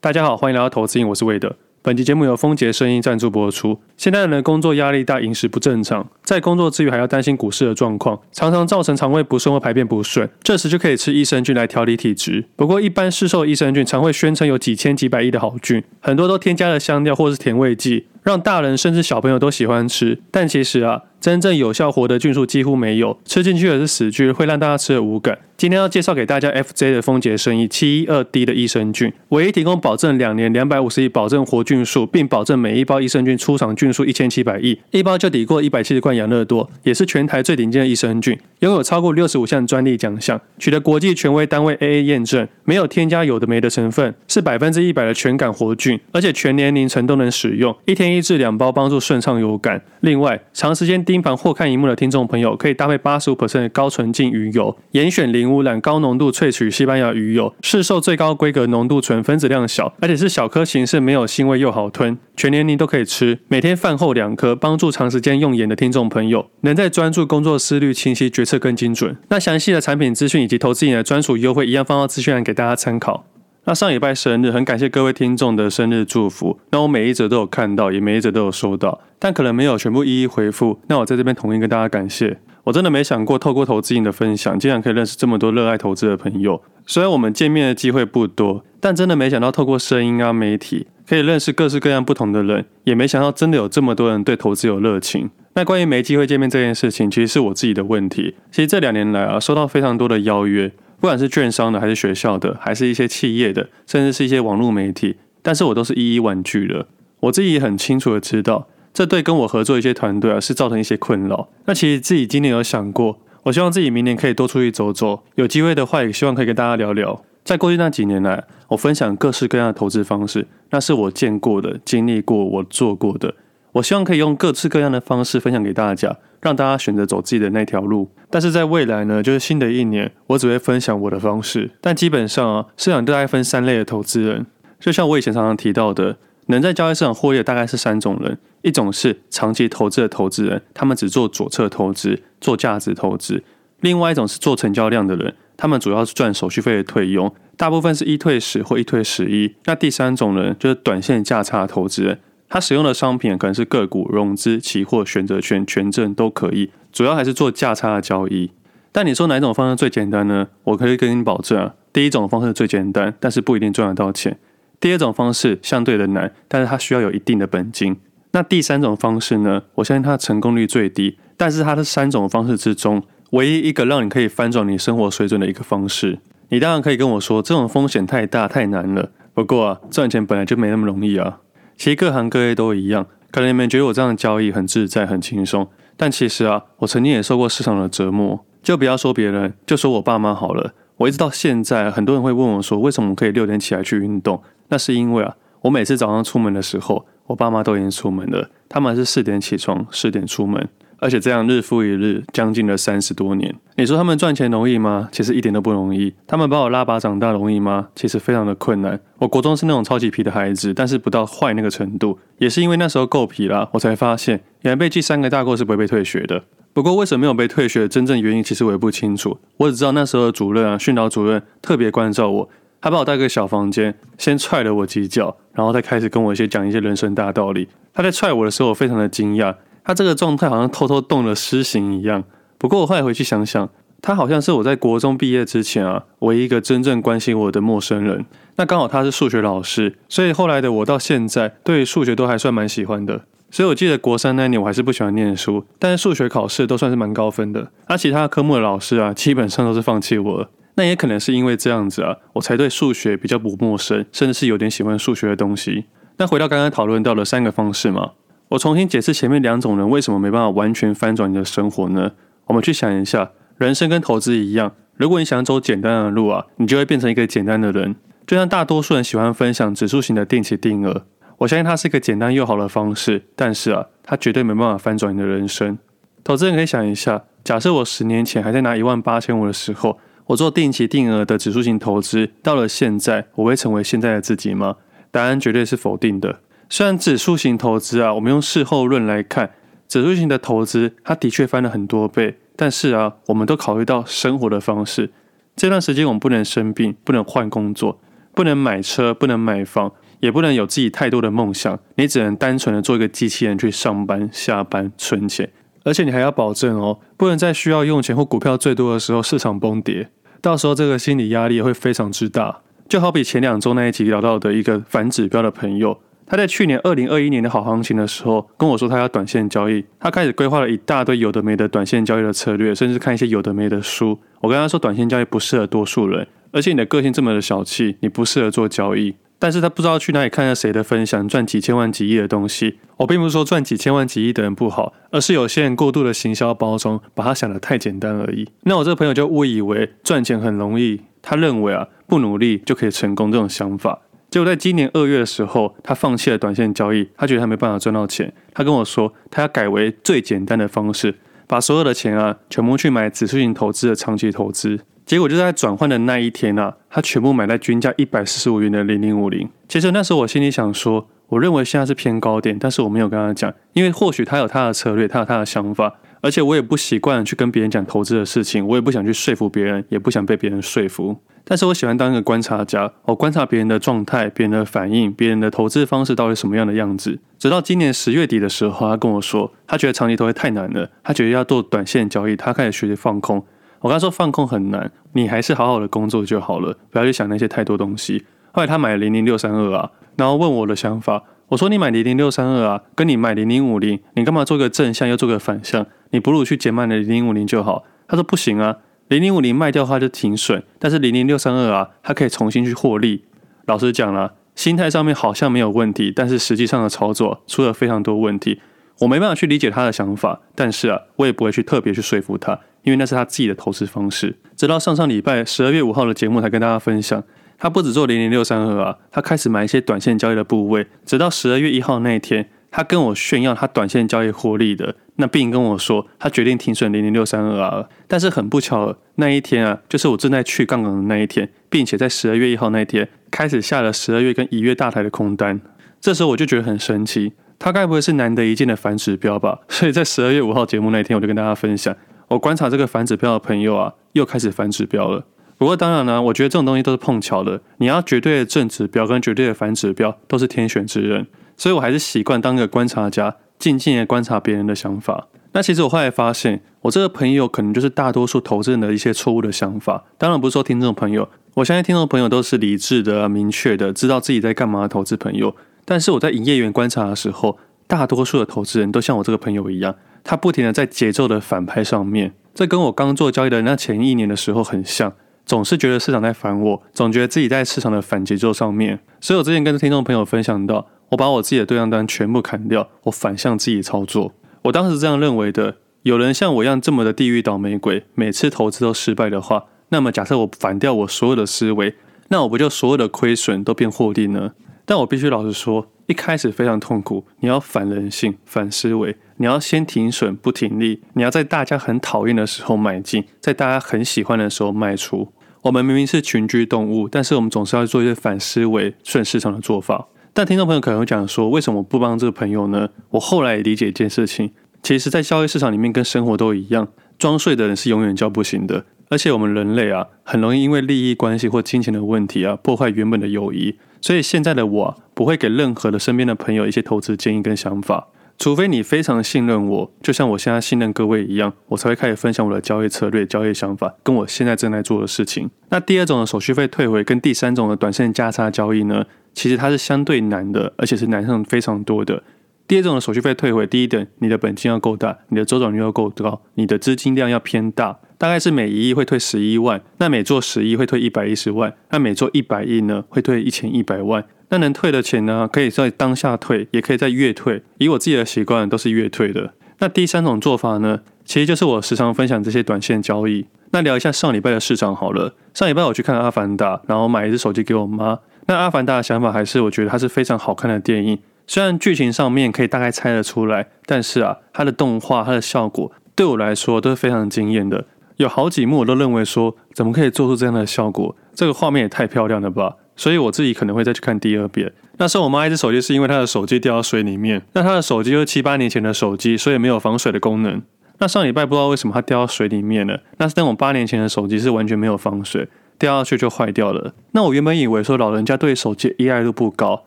大家好，欢迎来到投资瘾，我是魏德。本期节目由丰杰声音赞助播出。现代人的工作压力大，饮食不正常，在工作之余还要担心股市的状况，常常造成肠胃不顺或排便不顺。这时就可以吃益生菌来调理体质。不过，一般市售益生菌常会宣称有几千几百亿的好菌，很多都添加了香料或是甜味剂，让大人甚至小朋友都喜欢吃。但其实啊，真正有效活的菌数几乎没有，吃进去的是死菌，会让大家吃了无感。今天要介绍给大家 FJ 的丰杰生意七一二 D 的益生菌，唯一提供保证两年两百五十亿保证活菌数，并保证每一包益生菌出厂菌数一千七百亿，一包就抵过一百七十罐养乐多，也是全台最顶尖的益生菌，拥有超过六十五项专利奖项，取得国际权威单位 AA 验证，没有添加有的没的成分，是百分之一百的全感活菌，而且全年龄层都能使用，一天一至两包，帮助顺畅有感。另外，长时间盯盘或看荧幕的听众朋友，可以搭配八十五 percent 的高纯净鱼油，严选零污染、高浓度萃取西班牙鱼油，市售最高规格浓度纯，分子量小，而且是小颗形式，没有腥味又好吞，全年龄都可以吃。每天饭后两颗，帮助长时间用眼的听众朋友，能在专注工作、思虑清晰、决策更精准。那详细的产品资讯以及投资瘾的专属优惠，一样放到资讯栏给大家参考。那上礼拜生日，很感谢各位听众的生日祝福。那我每一则都有看到，也每一则都有收到，但可能没有全部一一回复。那我在这边统一跟大家感谢。我真的没想过，透过投资瘾的分享，竟然可以认识这么多热爱投资的朋友。虽然我们见面的机会不多，但真的没想到透过声音啊、媒体，可以认识各式各样不同的人。也没想到真的有这么多人对投资有热情。那关于没机会见面这件事情，其实是我自己的问题。其实这两年来啊，收到非常多的邀约，不管是券商的，还是学校的，还是一些企业的，甚至是一些网络媒体，但是我都是一一婉拒了。我自己也很清楚的知道。这对跟我合作一些团队啊，是造成一些困扰。那其实自己今年有想过，我希望自己明年可以多出去走走，有机会的话，也希望可以跟大家聊聊。在过去那几年来，我分享各式各样的投资方式，那是我见过的、经历过、我做过的。我希望可以用各式各样的方式分享给大家，让大家选择走自己的那条路。但是在未来呢，就是新的一年，我只会分享我的方式。但基本上啊，市场大概分三类的投资人，就像我以前常常提到的。能在交易市场获利的大概是三种人，一种是长期投资的投资人，他们只做左侧投资，做价值投资；另外一种是做成交量的人，他们主要是赚手续费的退佣，大部分是一退十或一退十一。那第三种人就是短线价差投资人，他使用的商品可能是个股、融资、期货、选择权、权证都可以，主要还是做价差的交易。但你说哪种方式最简单呢？我可以跟你保证啊，第一种方式最简单，但是不一定赚得到钱。第二种方式相对的难，但是它需要有一定的本金。那第三种方式呢？我相信它成功率最低，但是它的三种方式之中，唯一一个让你可以翻转你生活水准的一个方式。你当然可以跟我说，这种风险太大太难了。不过啊，赚钱本来就没那么容易啊。其实各行各业都一样，可能你们觉得我这样的交易很自在很轻松，但其实啊，我曾经也受过市场的折磨。就不要说别人，就说我爸妈好了。我一直到现在，很多人会问我说，为什么可以六点起来去运动？那是因为啊，我每次早上出门的时候，我爸妈都已经出门了。他们还是四点起床，四点出门，而且这样日复一日，将近了三十多年。你说他们赚钱容易吗？其实一点都不容易。他们把我拉拔长大容易吗？其实非常的困难。我国中是那种超级皮的孩子，但是不到坏那个程度。也是因为那时候够皮啦，我才发现原来被记三个大过是不会被退学的。不过为什么没有被退学的真正原因，其实我也不清楚。我只知道那时候的主任啊，训导主任特别关照我。他把我带个小房间，先踹了我几脚，然后再开始跟我一些讲一些人生大道理。他在踹我的时候，我非常的惊讶，他这个状态好像偷偷动了私刑一样。不过我后来回去想想，他好像是我在国中毕业之前啊，唯一一个真正关心我的陌生人。那刚好他是数学老师，所以后来的我到现在对数学都还算蛮喜欢的。所以我记得国三那年我还是不喜欢念书，但是数学考试都算是蛮高分的。而其他科目的老师啊，基本上都是放弃我。那也可能是因为这样子啊，我才对数学比较不陌生，甚至是有点喜欢数学的东西。那回到刚刚讨论到的三个方式嘛，我重新解释前面两种人为什么没办法完全翻转你的生活呢？我们去想一下，人生跟投资一样，如果你想走简单的路啊，你就会变成一个简单的人。就像大多数人喜欢分享指数型的定期定额，我相信它是一个简单又好的方式，但是啊，它绝对没办法翻转你的人生。投资人可以想一下，假设我十年前还在拿一万八千五的时候。我做定期定额的指数型投资，到了现在，我会成为现在的自己吗？答案绝对是否定的。虽然指数型投资啊，我们用事后论来看，指数型的投资它的确翻了很多倍，但是啊，我们都考虑到生活的方式。这段时间我们不能生病，不能换工作，不能买车，不能买房，也不能有自己太多的梦想。你只能单纯的做一个机器人去上班、下班、存钱，而且你还要保证哦，不能在需要用钱或股票最多的时候市场崩跌，到时候这个心理压力会非常之大。就好比前两周那一集聊到的一个反指标的朋友。他在去年二零二一年的好行情的时候跟我说，他要短线交易，他开始规划了一大堆有的没的短线交易的策略，甚至看一些有的没的书。我跟他说，短线交易不适合多数人，而且你的个性这么的小气，你不适合做交易。但是他不知道去哪里看下谁的分享，赚几千万、几亿的东西。我并不是说赚几千万、几亿的人不好，而是有些人过度的行销包装，把他想得太简单而已。那我这个朋友就误以为赚钱很容易，他认为啊，不努力就可以成功这种想法。结果在今年二月的时候，他放弃了短线交易，他觉得他没办法赚到钱。他跟我说，他要改为最简单的方式，把所有的钱啊，全部去买指数型投资的长期投资。结果就在转换的那一天啊，他全部买在均价一百四十五元的零零五零。其实那时候我心里想说，我认为现在是偏高点，但是我没有跟他讲，因为或许他有他的策略，他有他的想法，而且我也不习惯去跟别人讲投资的事情，我也不想去说服别人，也不想被别人说服。但是我喜欢当一个观察家，我观察别人的状态、别人的反应、别人的投资方式到底什么样的样子。直到今年十月底的时候，他跟我说，他觉得长期投资太难了，他觉得要做短线交易，他开始学习放空。我跟他说放空很难，你还是好好的工作就好了，不要去想那些太多东西。后来他买了零零六三二啊，然后问我的想法，我说你买零零六三二啊，跟你买零零五零，你干嘛做个正向又做个反向？你不如去减卖的零零五零就好。他说不行啊。零零五零卖掉的话就停损，但是零零六三二啊，它可以重新去获利。老实讲了，心态上面好像没有问题，但是实际上的操作出了非常多问题。我没办法去理解他的想法，但是啊，我也不会去特别去说服他，因为那是他自己的投资方式。直到上上礼拜十二月五号的节目才跟大家分享，他不止做零零六三二啊，他开始买一些短线交易的部位。直到十二月一号那一天，他跟我炫耀他短线交易获利的。那并跟我说，他决定停损零零六三二 R，但是很不巧，那一天啊，就是我正在去杠杆的那一天，并且在十二月一号那一天开始下了十二月跟一月大台的空单。这时候我就觉得很神奇，他该不会是难得一见的反指标吧？所以在十二月五号节目那一天，我就跟大家分享，我观察这个反指标的朋友啊，又开始反指标了。不过当然呢，我觉得这种东西都是碰巧的，你要绝对的正指标跟绝对的反指标，都是天选之人。所以我还是习惯当一个观察家。静静的观察别人的想法。那其实我后来发现，我这个朋友可能就是大多数投资人的一些错误的想法。当然不是说听众朋友，我相信听众朋友都是理智的、明确的，知道自己在干嘛的投资朋友。但是我在营业员观察的时候，大多数的投资人都像我这个朋友一样，他不停的在节奏的反拍上面。这跟我刚做交易的那前一年的时候很像，总是觉得市场在反我，总觉得自己在市场的反节奏上面。所以我之前跟听众朋友分享到。我把我自己的对账单全部砍掉，我反向自己操作。我当时这样认为的：有人像我一样这么的地狱倒霉鬼，每次投资都失败的话，那么假设我反掉我所有的思维，那我不就所有的亏损都变获利呢？但我必须老实说，一开始非常痛苦。你要反人性、反思维，你要先停损不停利，你要在大家很讨厌的时候买进，在大家很喜欢的时候卖出。我们明明是群居动物，但是我们总是要做一些反思维、顺市场的做法。但听众朋友可能会讲说，为什么不帮这个朋友呢？我后来也理解一件事情，其实，在交易市场里面跟生活都一样，装睡的人是永远叫不醒的。而且我们人类啊，很容易因为利益关系或金钱的问题啊，破坏原本的友谊。所以现在的我啊，不会给任何的身边的朋友一些投资建议跟想法，除非你非常信任我，就像我现在信任各位一样，我才会开始分享我的交易策略、交易想法，跟我现在正在做的事情。那第二种的手续费退回，跟第三种的短线价差交易呢？其实它是相对难的，而且是难上非常多的。第二种的手续费退回，第一点，你的本金要够大，你的周转率要够高，你的资金量要偏大，大概是每一亿会退十一万，那每做十亿会退一百一十万，那每做一百亿呢会退一千一百万。那能退的钱呢，可以在当下退，也可以在月退。以我自己的习惯，都是月退的。那第三种做法呢，其实就是我时常分享这些短线交易。那聊一下上礼拜的市场好了。上礼拜我去看《阿凡达》，然后买一只手机给我妈。那《阿凡达》的想法还是，我觉得它是非常好看的电影。虽然剧情上面可以大概猜得出来，但是啊，它的动画、它的效果对我来说都是非常惊艳的。有好几幕我都认为说，怎么可以做出这样的效果？这个画面也太漂亮了吧！所以我自己可能会再去看第二遍。那时候我妈一只手机是因为她的手机掉到水里面，那她的手机就是七八年前的手机，所以没有防水的功能。那上礼拜不知道为什么它掉到水里面了，那是那种八年前的手机是完全没有防水。掉下去就坏掉了。那我原本以为说老人家对手机依赖度不高，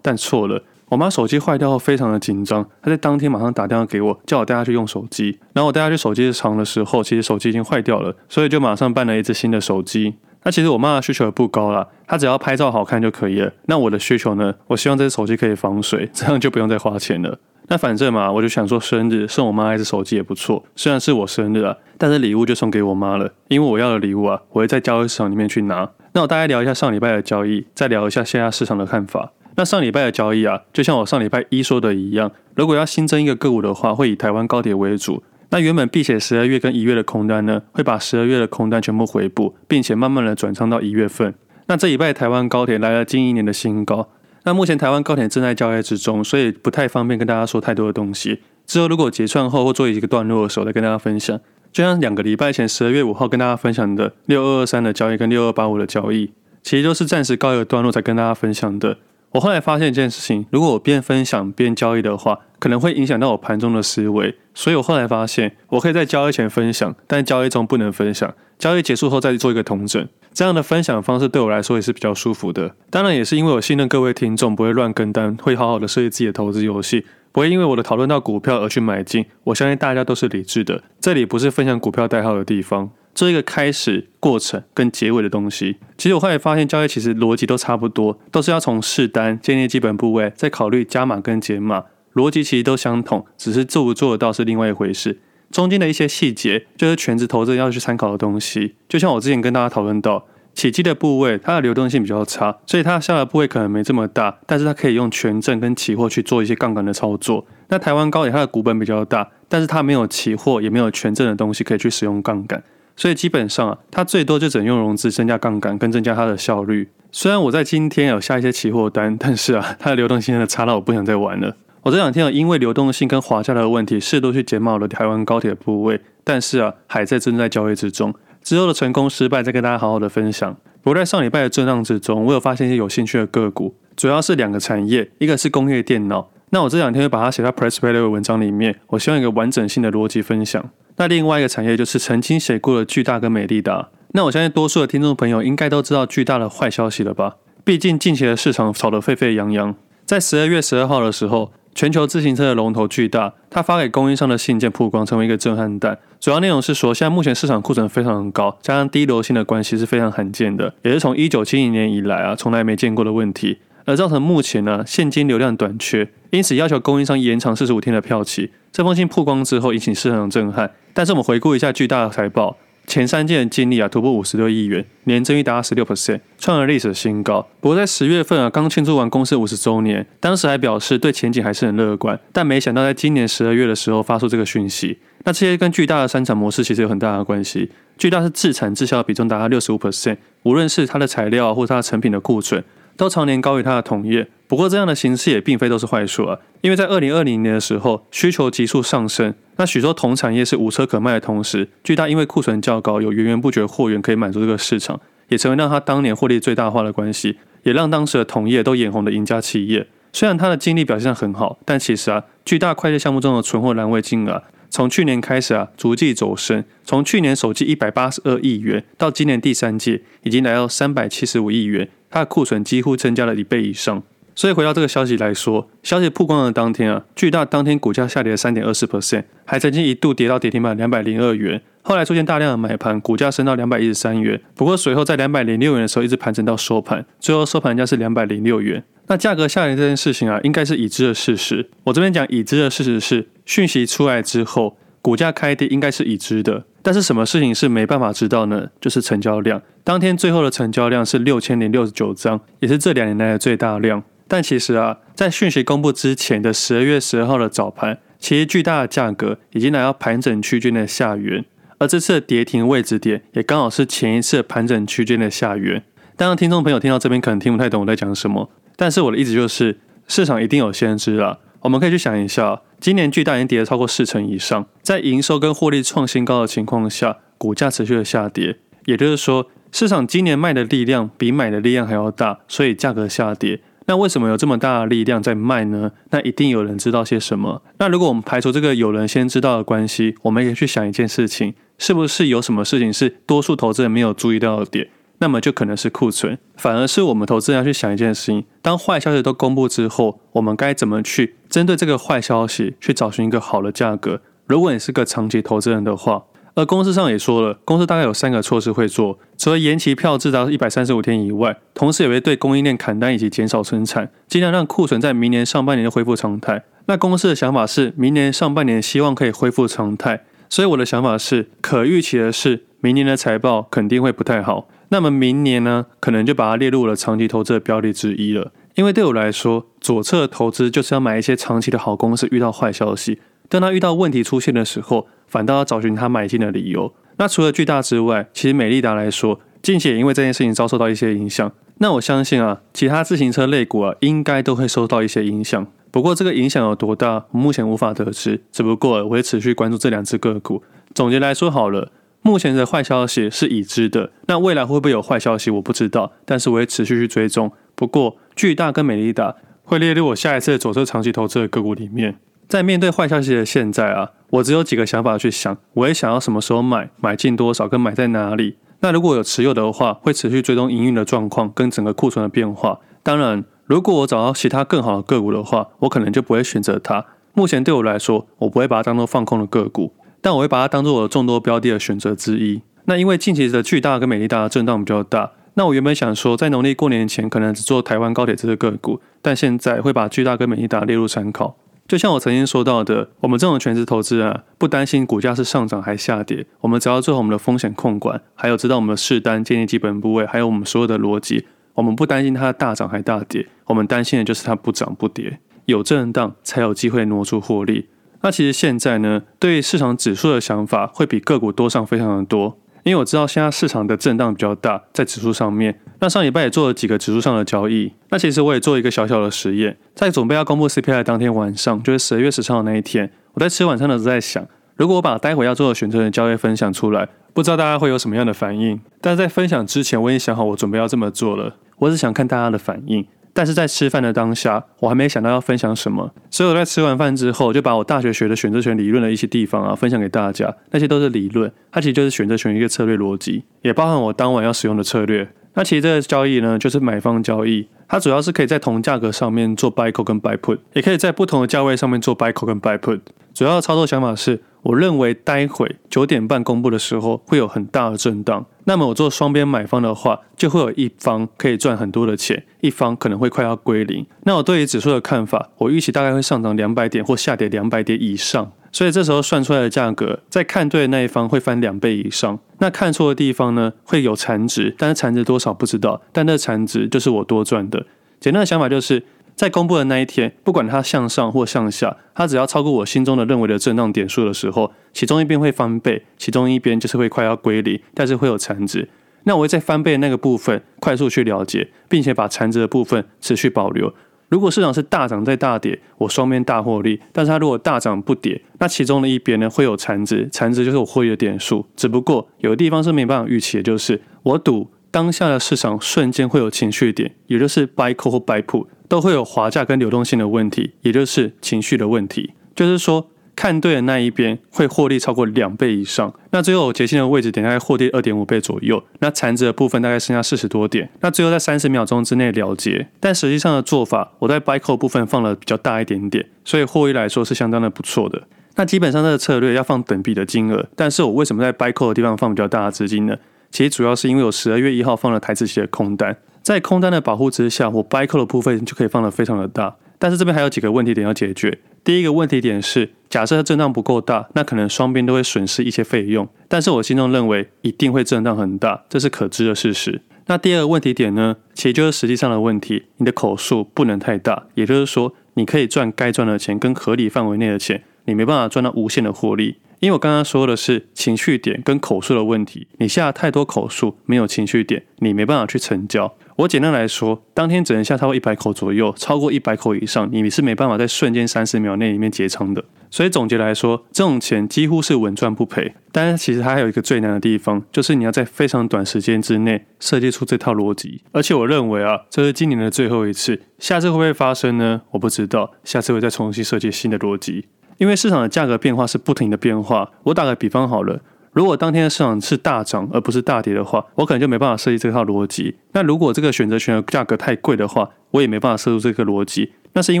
但错了。我妈手机坏掉后非常的紧张，她在当天马上打电话给我，叫我带她去用手机。然后我带她去手机厂的时候，其实手机已经坏掉了，所以就马上办了一只新的手机。那其实我妈的需求也不高啦，她只要拍照好看就可以了。那我的需求呢？我希望这只手机可以防水，这样就不用再花钱了。那反正嘛，我就想说生日送我妈一支手机也不错。虽然是我生日啊，但是礼物就送给我妈了，因为我要的礼物啊，我会在交易市场里面去拿。那我大概聊一下上礼拜的交易，再聊一下现在市场的看法。那上礼拜的交易啊，就像我上礼拜一说的一样，如果要新增一个个股的话，会以台湾高铁为主。那原本避险十二月跟一月的空单呢，会把十二月的空单全部回补，并且慢慢的转仓到一月份。那这礼拜台湾高铁来了近一年的新高。那目前台湾高铁正在交易之中，所以不太方便跟大家说太多的东西。之后如果结算后或做一个段落的时候，再跟大家分享。就像两个礼拜前十二月五号跟大家分享的六二二三的交易跟六二八五的交易，其实都是暂时告一个段落才跟大家分享的。我后来发现一件事情，如果我边分享边交易的话，可能会影响到我盘中的思维。所以我后来发现，我可以在交易前分享，但交易中不能分享。交易结束后再做一个同整，这样的分享方式对我来说也是比较舒服的。当然，也是因为我信任各位听众不会乱跟单，会好好的设计自己的投资游戏，不会因为我的讨论到股票而去买进。我相信大家都是理智的，这里不是分享股票代号的地方。做一个开始、过程跟结尾的东西。其实我后来发现，交易其实逻辑都差不多，都是要从试单、建立基本部位，再考虑加码跟减码，逻辑其实都相同，只是做不做得到是另外一回事。中间的一些细节，就是全职投资要去参考的东西。就像我之前跟大家讨论到，起基的部位，它的流动性比较差，所以它下的部位可能没这么大，但是它可以用权证跟期货去做一些杠杆的操作。那台湾高铁它的股本比较大，但是它没有期货，也没有权证的东西可以去使用杠杆。所以基本上啊，它最多就只能用融资增加杠杆，跟增加它的效率。虽然我在今天有下一些期货单，但是啊，它的流动性真的差到我不想再玩了。我这两天有因为流动性跟滑价的问题，适度去减码了台湾高铁的部位，但是啊，还在正在交易之中。之后的成功失败再跟大家好好的分享。不过在上礼拜的震荡之中，我有发现一些有兴趣的个股，主要是两个产业，一个是工业电脑。那我这两天会把它写到 PressPlay 的文章里面，我希望一个完整性的逻辑分享。那另外一个产业就是曾经写过的巨大跟美利达。那我相信多数的听众朋友应该都知道巨大的坏消息了吧？毕竟近期的市场炒得沸沸扬扬。在十二月十二号的时候，全球自行车的龙头巨大，他发给供应商的信件曝光，成为一个震撼弹。主要内容是说，现在目前市场库存非常高，加上低流性的关系是非常罕见的，也是从一九七零年以来啊从来没见过的问题，而造成目前呢现金流量短缺，因此要求供应商延长四十五天的票期。这封信曝光之后，引起市场的震撼。但是我们回顾一下巨大的财报，前三季的净利啊突破五十六亿元，年增率达十六 percent，创了历史新高。不过在十月份啊，刚庆祝完公司五十周年，当时还表示对前景还是很乐观。但没想到在今年十二月的时候发出这个讯息。那这些跟巨大的生产模式其实有很大的关系。巨大是自产自销比重达到六十五 percent，无论是它的材料或它的成品的库存。都常年高于它的同业，不过这样的形势也并非都是坏处啊。因为在二零二零年的时候，需求急速上升，那许多同产业是无车可卖的同时，巨大因为库存较高，有源源不绝货源可以满足这个市场，也成为让他当年获利最大化的关系，也让当时的同业都眼红的赢家企业。虽然它的净利表现很好，但其实啊，巨大快递项目中的存货栏位金额，从去年开始啊，逐季走升，从去年首季一百八十二亿元，到今年第三季已经来到三百七十五亿元。它的库存几乎增加了一倍以上，所以回到这个消息来说，消息曝光的当天啊，巨大当天股价下跌了三点二四 percent，还曾经一度跌到跌停板两百零二元，后来出现大量的买盘，股价升到两百一十三元，不过随后在两百零六元的时候一直盘整到收盘，最后收盘价是两百零六元。那价格下跌这件事情啊，应该是已知的事实。我这边讲已知的事实是，讯息出来之后，股价开跌应该是已知的。但是什么事情是没办法知道呢？就是成交量。当天最后的成交量是六千零六十九张，也是这两年来的最大量。但其实啊，在讯息公布之前的十二月十二号的早盘，其实巨大的价格已经来到盘整区间的下缘，而这次的跌停位置点也刚好是前一次盘整区间的下缘。当然，听众朋友听到这边可能听不太懂我在讲什么，但是我的意思就是，市场一定有先知啦。我们可以去想一下，今年巨大已经跌了超过四成以上，在营收跟获利创新高的情况下，股价持续的下跌，也就是说，市场今年卖的力量比买的力量还要大，所以价格下跌。那为什么有这么大的力量在卖呢？那一定有人知道些什么。那如果我们排除这个有人先知道的关系，我们也去想一件事情，是不是有什么事情是多数投资人没有注意到的点？那么就可能是库存。反而是我们投资人要去想一件事情：当坏消息都公布之后，我们该怎么去针对这个坏消息去找寻一个好的价格？如果你是个长期投资人的话。而公司上也说了，公司大概有三个措施会做，除了延期票制到一百三十五天以外，同时也会对供应链砍单以及减少生产，尽量让库存在明年上半年恢复常态。那公司的想法是，明年上半年希望可以恢复常态，所以我的想法是，可预期的是，明年的财报肯定会不太好。那么明年呢，可能就把它列入了长期投资的标的之一了。因为对我来说，左侧投资就是要买一些长期的好公司，遇到坏消息，当它遇到问题出现的时候。反倒要找寻他买进的理由。那除了巨大之外，其实美利达来说，近期也因为这件事情遭受到一些影响。那我相信啊，其他自行车类股啊，应该都会受到一些影响。不过这个影响有多大，目前无法得知。只不过我会持续关注这两只个股。总结来说好了，目前的坏消息是已知的，那未来会不会有坏消息，我不知道。但是我会持续去追踪。不过巨大跟美利达会列入我下一次的左侧长期投资的个股里面。在面对坏消息的现在啊，我只有几个想法去想，我也想要什么时候买，买进多少，跟买在哪里。那如果有持有的话，会持续追踪营运的状况跟整个库存的变化。当然，如果我找到其他更好的个股的话，我可能就不会选择它。目前对我来说，我不会把它当做放空的个股，但我会把它当做我的众多标的的选择之一。那因为近期的巨大跟美利达的震荡比较大，那我原本想说，在农历过年前可能只做台湾高铁这个个股，但现在会把巨大跟美利达列入参考。就像我曾经说到的，我们这种全职投资人啊，不担心股价是上涨还下跌，我们只要做好我们的风险控管，还有知道我们的试单、建立基本部位，还有我们所有的逻辑，我们不担心它大涨还大跌，我们担心的就是它不涨不跌，有震荡才有机会挪出获利。那其实现在呢，对市场指数的想法会比个股多上非常的多。因为我知道现在市场的震荡比较大，在指数上面。那上礼拜也做了几个指数上的交易。那其实我也做一个小小的实验，在准备要公布 CPI 当天晚上，就是十二月十三号那一天，我在吃晚餐的时候在想，如果我把待会要做的选择的交易分享出来，不知道大家会有什么样的反应。但在分享之前，我已经想好我准备要这么做了，我只想看大家的反应。但是在吃饭的当下，我还没想到要分享什么，所以我在吃完饭之后，就把我大学学的选择权理论的一些地方啊，分享给大家。那些都是理论，它其实就是选择权一个策略逻辑，也包含我当晚要使用的策略。那其实这个交易呢，就是买方交易，它主要是可以在同价格上面做 buy call 跟 buy put，也可以在不同的价位上面做 buy call 跟 buy put。主要的操作想法是。我认为待会九点半公布的时候会有很大的震荡，那么我做双边买方的话，就会有一方可以赚很多的钱，一方可能会快要归零。那我对于指数的看法，我预期大概会上涨两百点或下跌两百点以上，所以这时候算出来的价格，在看对的那一方会翻两倍以上，那看错的地方呢，会有残值，但是残值多少不知道，但那残值就是我多赚的。简单的想法就是。在公布的那一天，不管它向上或向下，它只要超过我心中的认为的震荡点数的时候，其中一边会翻倍，其中一边就是会快要归零，但是会有残值。那我会在翻倍的那个部分快速去了解，并且把残值的部分持续保留。如果市场是大涨再大跌，我双边大获利；但是它如果大涨不跌，那其中的一边呢会有残值，残值就是我获利的点数。只不过有的地方是没办法预期的，就是我赌当下的市场瞬间会有情绪点，也就是 buy call 或 buy put。都会有滑价跟流动性的问题，也就是情绪的问题。就是说，看对的那一边会获利超过两倍以上。那最后我决心的位置点大概获利二点五倍左右。那残值的部分大概剩下四十多点。那最后在三十秒钟之内了结。但实际上的做法，我在 buy call 部分放了比较大一点点，所以获利来说是相当的不错的。那基本上这个策略要放等比的金额，但是我为什么在 buy call 的地方放比较大的资金呢？其实主要是因为我十二月一号放了台资期的空单。在空单的保护之下，我 buy call 的部分就可以放得非常的大。但是这边还有几个问题点要解决。第一个问题点是，假设它震荡不够大，那可能双边都会损失一些费用。但是我心中认为一定会震荡很大，这是可知的事实。那第二个问题点呢，其实就是实际上的问题，你的口数不能太大，也就是说，你可以赚该赚的钱跟合理范围内的钱，你没办法赚到无限的获利。因为我刚刚说的是情绪点跟口数的问题，你下太多口数，没有情绪点，你没办法去成交。我简单来说，当天只能下超过一百口左右，超过一百口以上，你是没办法在瞬间三十秒内里面结仓的。所以总结来说，这种钱几乎是稳赚不赔。但是其实它还有一个最难的地方，就是你要在非常短时间之内设计出这套逻辑。而且我认为啊，这是今年的最后一次，下次会不会发生呢？我不知道，下次会再重新设计新的逻辑。因为市场的价格变化是不停的变化，我打个比方好了，如果当天的市场是大涨而不是大跌的话，我可能就没办法设计这套逻辑。那如果这个选择权的价格太贵的话，我也没办法设出这个逻辑。那是因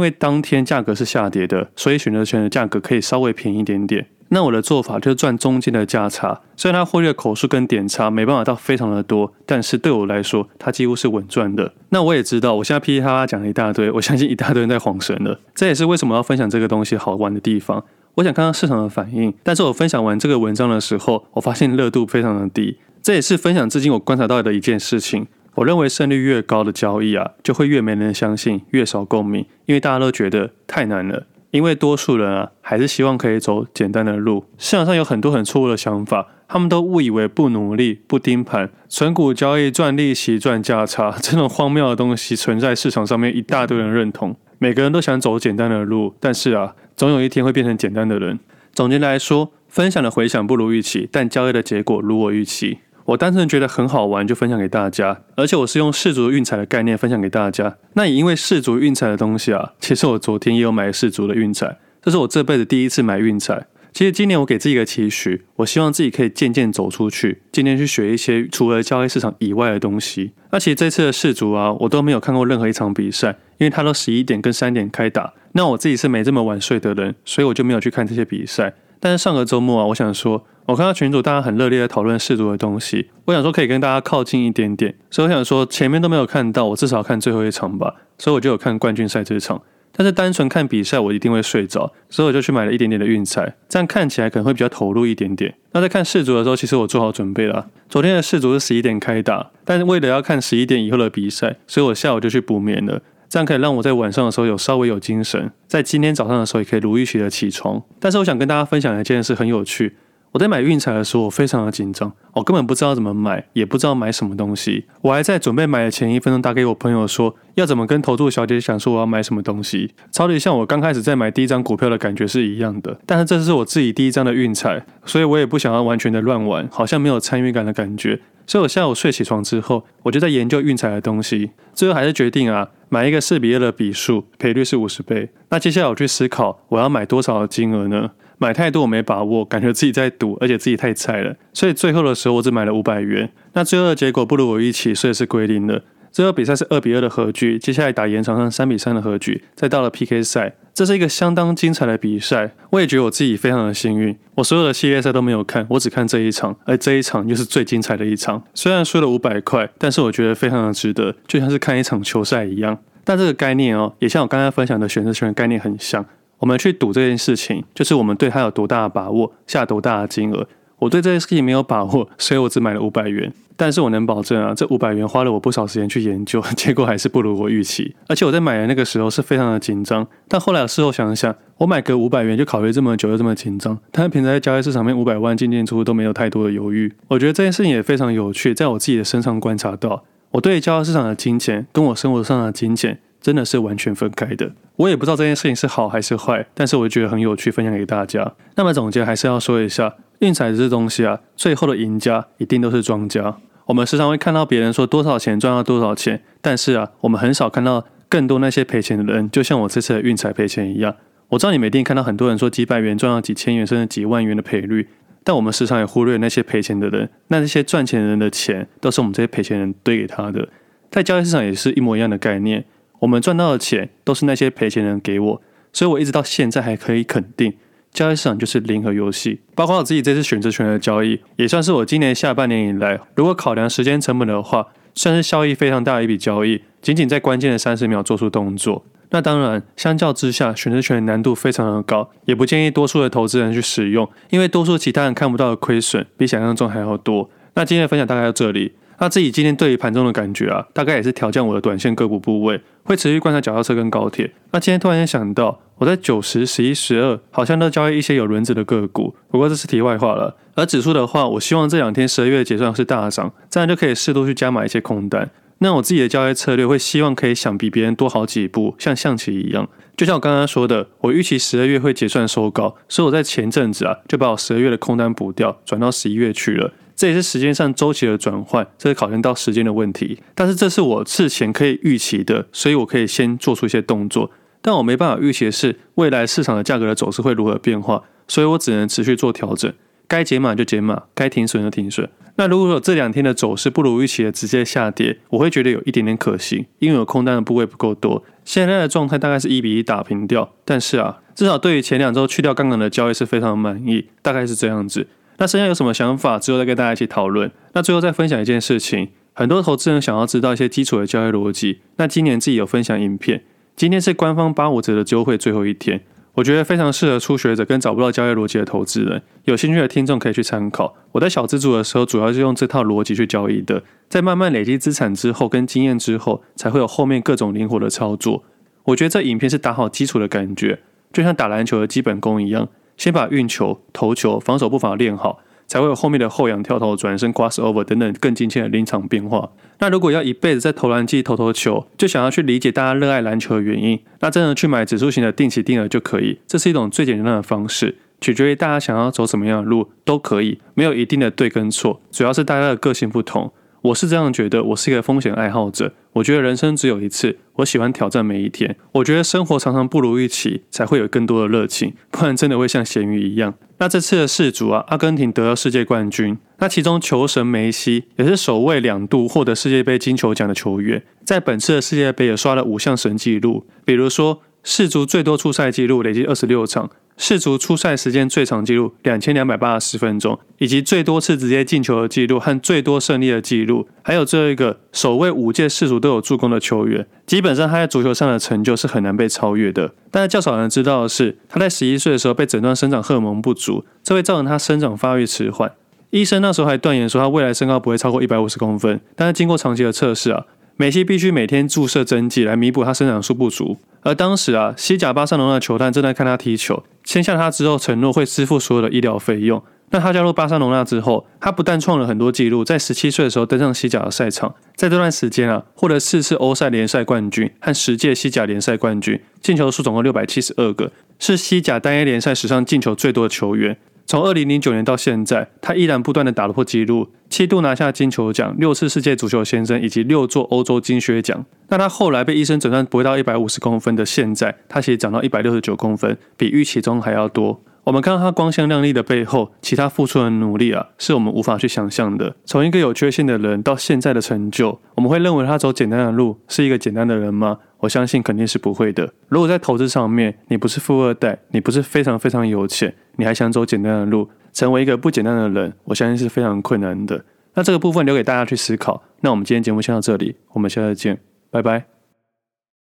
为当天价格是下跌的，所以选择权的价格可以稍微便宜一点点。那我的做法就是赚中间的价差，虽然它获利的口数跟点差没办法到非常的多，但是对我来说，它几乎是稳赚的。那我也知道，我现在噼里啪啦讲了一大堆，我相信一大堆人在晃神了。这也是为什么要分享这个东西好玩的地方。我想看看市场的反应，但是我分享完这个文章的时候，我发现热度非常的低。这也是分享至今我观察到的一件事情。我认为胜率越高的交易啊，就会越没人相信，越少共鸣，因为大家都觉得太难了。因为多数人啊，还是希望可以走简单的路。市场上有很多很错误的想法，他们都误以为不努力、不盯盘、存股交易赚利息、赚价差 这种荒谬的东西存在市场上面，一大堆人认同。每个人都想走简单的路，但是啊，总有一天会变成简单的人。总结来说，分享的回响不如预期，但交易的结果如我预期。我单纯觉得很好玩，就分享给大家。而且我是用世足运彩的概念分享给大家。那也因为世足运彩的东西啊，其实我昨天也有买世足的运彩，这是我这辈子第一次买运彩。其实今年我给自己一个期许，我希望自己可以渐渐走出去，渐渐去学一些除了交易市场以外的东西。那其实这次的世足啊，我都没有看过任何一场比赛，因为它都十一点跟三点开打。那我自己是没这么晚睡的人，所以我就没有去看这些比赛。但是上个周末啊，我想说。我看到群主大家很热烈的讨论世足的东西，我想说可以跟大家靠近一点点，所以我想说前面都没有看到，我至少看最后一场吧，所以我就有看冠军赛这场。但是单纯看比赛我一定会睡着，所以我就去买了一点点的运彩，这样看起来可能会比较投入一点点。那在看世足的时候，其实我做好准备了。昨天的世足是十一点开打，但是为了要看十一点以后的比赛，所以我下午就去补眠了。这样可以让我在晚上的时候有稍微有精神，在今天早上的时候也可以如预期的起床。但是我想跟大家分享一件事，很有趣。我在买运彩的时候，我非常的紧张，我根本不知道怎么买，也不知道买什么东西。我还在准备买的前一分钟打给我朋友说，要怎么跟投注小姐讲说我要买什么东西，超级像我刚开始在买第一张股票的感觉是一样的。但是这是我自己第一张的运彩，所以我也不想要完全的乱玩，好像没有参与感的感觉。所以我下午睡起床之后，我就在研究运彩的东西，最后还是决定啊，买一个四比二的比数，赔率是五十倍。那接下来我去思考，我要买多少的金额呢？买太多我没把握，感觉自己在赌，而且自己太菜了，所以最后的时候我只买了五百元。那最后的结果不如我预期，所以是归零了。最后比赛是二比二的和局，接下来打延长上三比三的和局，再到了 PK 赛，这是一个相当精彩的比赛。我也觉得我自己非常的幸运，我所有的系列赛都没有看，我只看这一场，而这一场又是最精彩的一场。虽然输了五百块，但是我觉得非常的值得，就像是看一场球赛一样。但这个概念哦，也像我刚才分享的选择权的概念很像。我们去赌这件事情，就是我们对它有多大的把握，下多大的金额。我对这件事情没有把握，所以我只买了五百元。但是我能保证啊，这五百元花了我不少时间去研究，结果还是不如我预期。而且我在买的那个时候是非常的紧张，但后来事后想想，我买个五百元就考虑这么久又这么紧张，但是平常在交易市场面五百万进进出出都没有太多的犹豫。我觉得这件事情也非常有趣，在我自己的身上观察到，我对交易市场的金钱跟我生活上的金钱。真的是完全分开的，我也不知道这件事情是好还是坏，但是我觉得很有趣，分享给大家。那么总结还是要说一下，运彩这东西啊，最后的赢家一定都是庄家。我们时常会看到别人说多少钱赚到多少钱，但是啊，我们很少看到更多那些赔钱的人，就像我这次的运彩赔钱一样。我知道你们一定看到很多人说几百元赚到几千元甚至几万元的赔率，但我们时常也忽略那些赔钱的人，那这些赚钱的人的钱都是我们这些赔钱人堆给他的。在交易市场也是一模一样的概念。我们赚到的钱都是那些赔钱人给我，所以我一直到现在还可以肯定，交易市场就是零和游戏。包括我自己这次选择权的交易，也算是我今年下半年以来，如果考量时间成本的话，算是效益非常大的一笔交易。仅仅在关键的三十秒做出动作，那当然，相较之下，选择权的难度非常的高，也不建议多数的投资人去使用，因为多数其他人看不到的亏损比想象中还要多。那今天的分享大概到这里。那自己今天对于盘中的感觉啊，大概也是调降我的短线个股部位，会持续观察脚踏车跟高铁。那今天突然间想到，我在九十、十一、十二好像都交易一些有轮子的个股，不过这是题外话了。而指数的话，我希望这两天十二月结算是大涨，这样就可以适度去加码一些空单。那我自己的交易策略会希望可以想比别人多好几步，像象棋一样。就像我刚刚说的，我预期十二月会结算收高，所以我在前阵子啊就把我十二月的空单补掉，转到十一月去了。这也是时间上周期的转换，这是考验到时间的问题。但是这是我事前可以预期的，所以我可以先做出一些动作。但我没办法预期的是未来市场的价格的走势会如何变化，所以我只能持续做调整。该减码就减码，该停损就停损。那如果说这两天的走势不如预期的直接下跌，我会觉得有一点点可惜，因为有空单的部位不够多。现在的状态大概是一比一打平掉，但是啊，至少对于前两周去掉杠杆的交易是非常满意，大概是这样子。那剩下有什么想法，之后再跟大家一起讨论。那最后再分享一件事情，很多投资人想要知道一些基础的交易逻辑。那今年自己有分享影片，今天是官方八五折的优惠最后一天。我觉得非常适合初学者跟找不到交易逻辑的投资人，有兴趣的听众可以去参考。我在小资族的时候，主要是用这套逻辑去交易的，在慢慢累积资产之后跟经验之后，才会有后面各种灵活的操作。我觉得这影片是打好基础的感觉，就像打篮球的基本功一样，先把运球、投球、防守步伐练好。才会有后面的后仰跳投、转身、crossover 等等更精确的临场变化。那如果要一辈子在投篮机投投球，就想要去理解大家热爱篮球的原因，那真的去买指数型的定期定额就可以。这是一种最简单的方式，取决于大家想要走什么样的路都可以，没有一定的对跟错，主要是大家的个性不同。我是这样觉得，我是一个风险爱好者。我觉得人生只有一次，我喜欢挑战每一天。我觉得生活常常不如预期，才会有更多的热情，不然真的会像咸鱼一样。那这次的世足啊，阿根廷得到世界冠军。那其中球神梅西也是首位两度获得世界杯金球奖的球员，在本次的世界杯也刷了五项神纪录，比如说世足最多出赛纪录累计二十六场。世足出赛时间最长纪录两千两百八十分钟，以及最多次直接进球的纪录和最多胜利的纪录，还有最后一个首位五届世足都有助攻的球员，基本上他在足球上的成就是很难被超越的。但是较少人知道的是，他在十一岁的时候被诊断生长荷尔蒙不足，这会造成他生长发育迟缓。医生那时候还断言说他未来身高不会超过一百五十公分，但是经过长期的测试啊。梅西必须每天注射针剂来弥补他生长素不足，而当时啊，西甲巴塞罗那球探正在看他踢球，签下他之后承诺会支付所有的医疗费用。那他加入巴塞罗那之后，他不但创了很多纪录，在十七岁的时候登上西甲的赛场，在这段时间啊，获得四次欧赛联赛冠军和十届西甲联赛冠军，进球数总共六百七十二个，是西甲单一联赛史上进球最多的球员。从二零零九年到现在，他依然不断的打破纪录，七度拿下金球奖，六次世界足球先生，以及六座欧洲金靴奖。那他后来被医生诊断不到一百五十公分的现在，他其实长到一百六十九公分，比预期中还要多。我们看到他光鲜亮丽的背后，其他付出的努力啊，是我们无法去想象的。从一个有缺陷的人到现在的成就，我们会认为他走简单的路是一个简单的人吗？我相信肯定是不会的。如果在投资上面，你不是富二代，你不是非常非常有钱，你还想走简单的路，成为一个不简单的人，我相信是非常困难的。那这个部分留给大家去思考。那我们今天节目先到这里，我们下次见，拜拜。